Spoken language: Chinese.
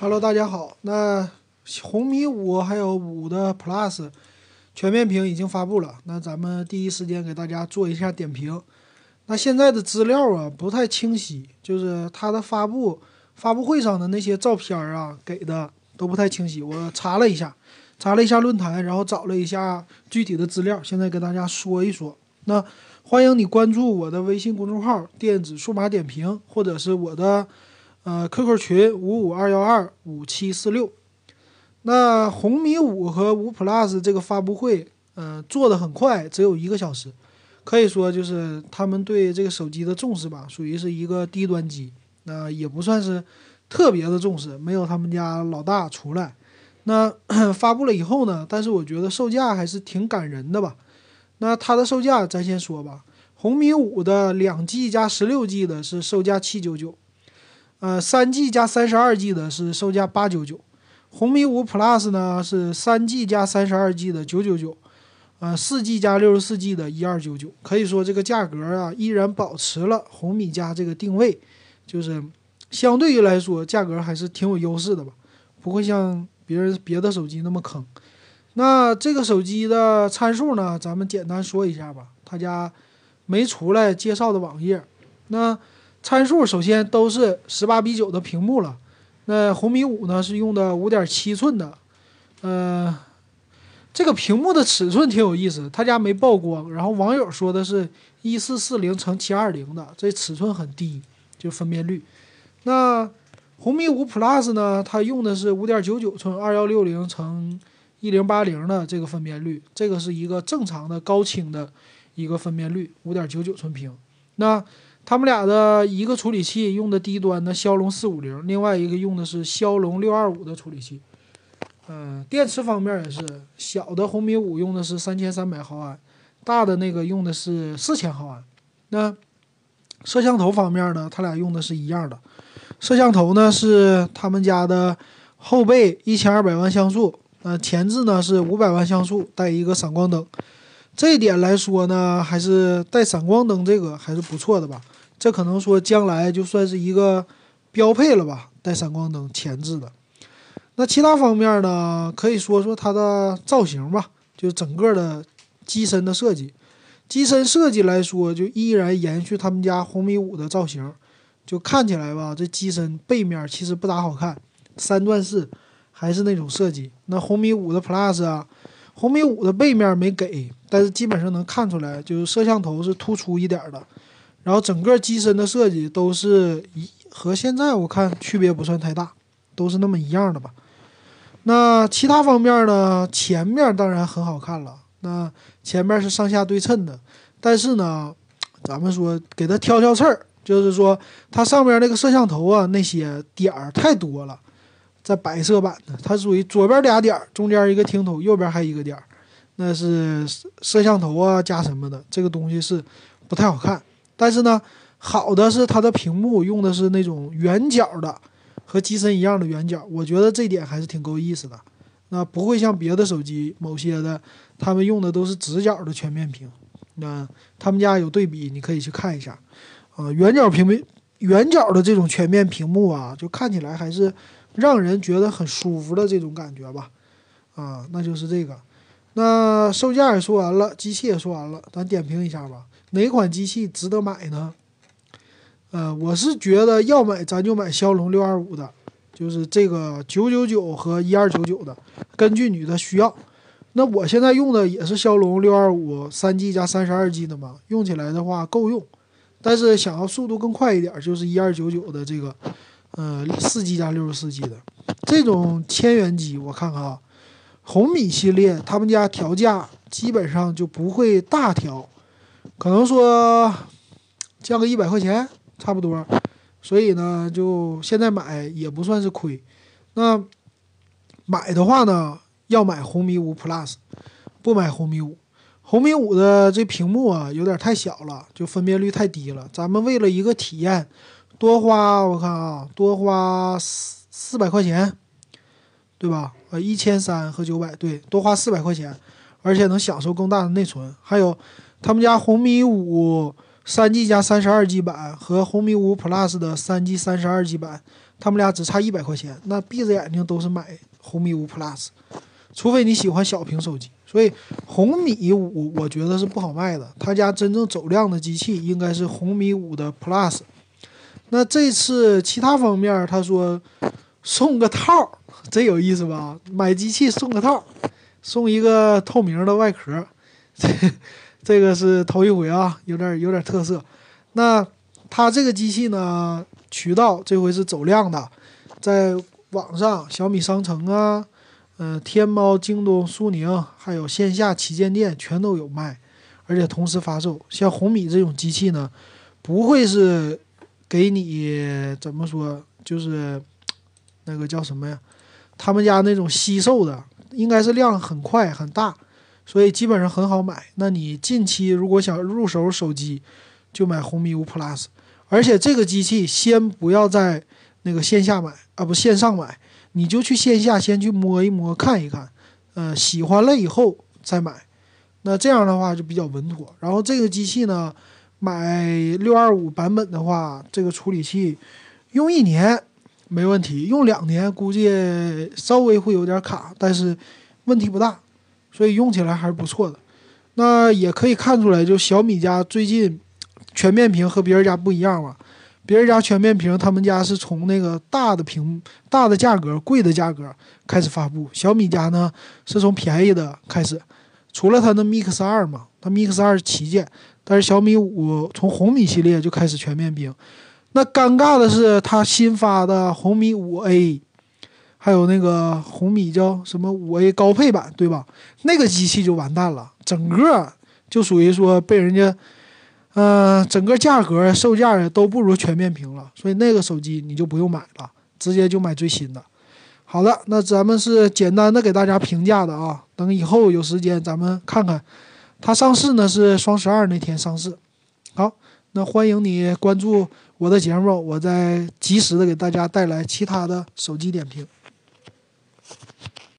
Hello，大家好。那红米五还有五的 Plus 全面屏已经发布了，那咱们第一时间给大家做一下点评。那现在的资料啊不太清晰，就是它的发布发布会上的那些照片啊给的都不太清晰。我查了一下，查了一下论坛，然后找了一下具体的资料，现在给大家说一说。那欢迎你关注我的微信公众号“电子数码点评”，或者是我的。呃，QQ 群五五二幺二五七四六。那红米五和五 Plus 这个发布会，呃，做的很快，只有一个小时，可以说就是他们对这个手机的重视吧，属于是一个低端机，那也不算是特别的重视，没有他们家老大出来。那 发布了以后呢，但是我觉得售价还是挺感人的吧。那它的售价咱先说吧，红米五的两 G 加十六 G 的是售价七九九。呃，三 G 加三十二 G 的是售价八九九，红米五 Plus 呢是三 G 加三十二 G 的九九九，呃，四 G 加六十四 G 的一二九九，可以说这个价格啊依然保持了红米家这个定位，就是相对于来说价格还是挺有优势的吧，不会像别人别的手机那么坑。那这个手机的参数呢，咱们简单说一下吧，他家没出来介绍的网页，那。参数首先都是十八比九的屏幕了，那红米五呢是用的五点七寸的，呃，这个屏幕的尺寸挺有意思，他家没曝光，然后网友说的是一四四零乘七二零的，这尺寸很低，就分辨率。那红米五 Plus 呢，它用的是五点九九寸二幺六零乘一零八零的这个分辨率，这个是一个正常的高清的一个分辨率，五点九九寸屏。那他们俩的一个处理器用的低端的骁龙四五零，另外一个用的是骁龙六二五的处理器。嗯，电池方面也是，小的红米五用的是三千三百毫安，大的那个用的是四千毫安。那摄像头方面呢，他俩用的是一样的，摄像头呢是他们家的后背一千二百万像素，呃，前置呢是五百万像素，带一个闪光灯。这一点来说呢，还是带闪光灯这个还是不错的吧。这可能说将来就算是一个标配了吧，带闪光灯前置的。那其他方面呢，可以说说它的造型吧，就整个的机身的设计。机身设计来说，就依然延续他们家红米五的造型，就看起来吧，这机身背面其实不咋好看，三段式还是那种设计。那红米五的 Plus 啊，红米五的背面没给，但是基本上能看出来，就是摄像头是突出一点的。然后整个机身的设计都是一和现在我看区别不算太大，都是那么一样的吧。那其他方面呢？前面当然很好看了，那前面是上下对称的。但是呢，咱们说给它挑挑刺儿，就是说它上面那个摄像头啊，那些点儿太多了，在白色版的，它属于左边俩点儿，中间一个听筒，右边还一个点儿，那是摄像头啊加什么的，这个东西是不太好看。但是呢，好的是它的屏幕用的是那种圆角的，和机身一样的圆角，我觉得这点还是挺够意思的。那不会像别的手机某些的，他们用的都是直角的全面屏。那他们家有对比，你可以去看一下。啊，圆角屏幕、圆角的这种全面屏幕啊，就看起来还是让人觉得很舒服的这种感觉吧。啊，那就是这个。那售价也说完了，机器也说完了，咱点评一下吧。哪款机器值得买呢？呃，我是觉得要买咱就买骁龙六二五的，就是这个九九九和一二九九的，根据你的需要。那我现在用的也是骁龙六二五三 G 加三十二 G 的嘛，用起来的话够用。但是想要速度更快一点，就是一二九九的这个，呃，四 G 加六十四 G 的这种千元机，我看看啊，红米系列他们家调价基本上就不会大调。可能说降个一百块钱差不多，所以呢，就现在买也不算是亏。那买的话呢，要买红米五 Plus，不买红米五。红米五的这屏幕啊，有点太小了，就分辨率太低了。咱们为了一个体验，多花我看啊，多花四四百块钱，对吧？呃，一千三和九百，对，多花四百块钱，而且能享受更大的内存，还有。他们家红米五三 G 加三十二 G 版和红米五 Plus 的三 G 三十二 G 版，他们俩只差一百块钱，那闭着眼睛都是买红米五 Plus，除非你喜欢小屏手机。所以红米五我觉得是不好卖的，他家真正走量的机器应该是红米五的 Plus。那这次其他方面，他说送个套，这有意思吧？买机器送个套，送一个透明的外壳，这这个是头一回啊，有点有点特色。那他这个机器呢，渠道这回是走量的，在网上小米商城啊。嗯，天猫、京东、苏宁，还有线下旗舰店全都有卖，而且同时发售。像红米这种机器呢，不会是给你怎么说，就是 那个叫什么呀？他们家那种稀售的，应该是量很快很大，所以基本上很好买。那你近期如果想入手手机，就买红米五 Plus，而且这个机器先不要在那个线下买啊，不线上买。你就去线下先去摸一摸看一看，呃，喜欢了以后再买，那这样的话就比较稳妥。然后这个机器呢，买六二五版本的话，这个处理器用一年没问题，用两年估计稍微会有点卡，但是问题不大，所以用起来还是不错的。那也可以看出来，就小米家最近全面屏和别人家不一样了。别人家全面屏，他们家是从那个大的屏、大的价格、贵的价格开始发布。小米家呢是从便宜的开始，除了它的 Mix 二嘛，它 Mix 二是旗舰，但是小米五从红米系列就开始全面屏。那尴尬的是，它新发的红米五 A，还有那个红米叫什么五 A 高配版，对吧？那个机器就完蛋了，整个就属于说被人家。嗯，整个价格、售价都不如全面屏了，所以那个手机你就不用买了，直接就买最新的。好的，那咱们是简单的给大家评价的啊，等以后有时间咱们看看。它上市呢是双十二那天上市。好，那欢迎你关注我的节目，我再及时的给大家带来其他的手机点评。